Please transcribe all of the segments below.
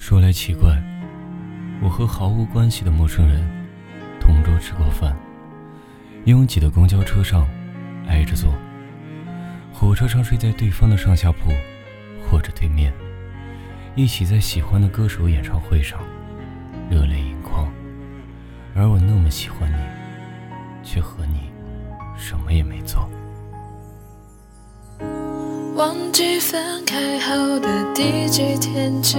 说来奇怪，我和毫无关系的陌生人同桌吃过饭，拥挤的公交车上挨着坐，火车上睡在对方的上下铺或者对面，一起在喜欢的歌手演唱会上热泪盈眶，而我那么喜欢你，却和你什么也没做。忘记分开后的第几天起，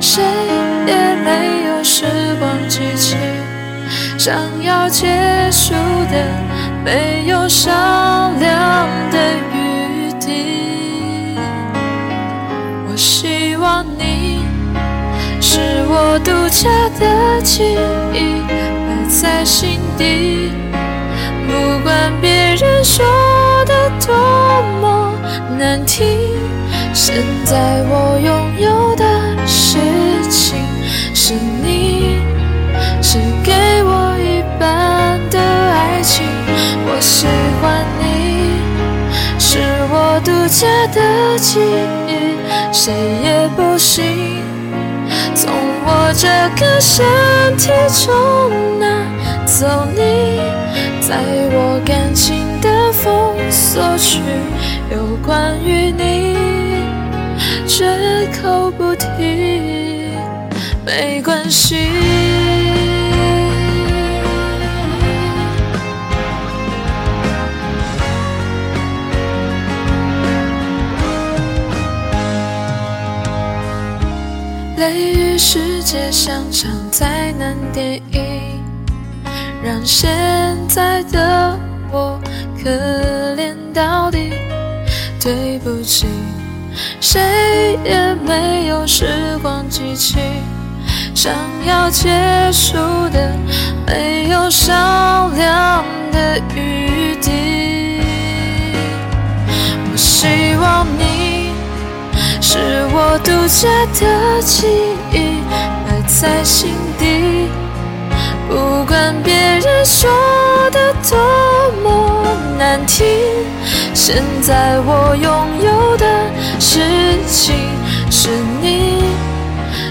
谁也没有时光机器，想要结束的没有商量的余地。我希望你是我独家的记忆，埋在心底。不管别人说的多么难听，现在我拥有是你，是给我一半的爱情。我喜欢你，是我独家的记忆，谁也不行从我这个身体中拿走你。在我感情的封锁区，有关于你，绝口不提，没关系。雷雨世界像场灾难电影。让现在的我可怜到底，对不起，谁也没，想要结束的没有商量的余地。我希望你是我独家的记忆，埋在心底。不管别人说的多么难听，现在我拥有的事情是你，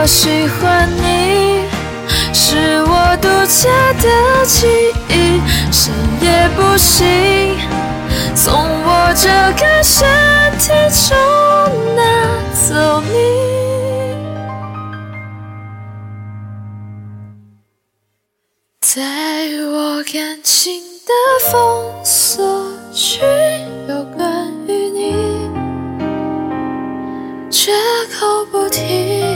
我喜欢你，是我独家的记忆，谁也不行从我这个身体中拿走你。在我感情的封锁区，有关于你，绝口不提，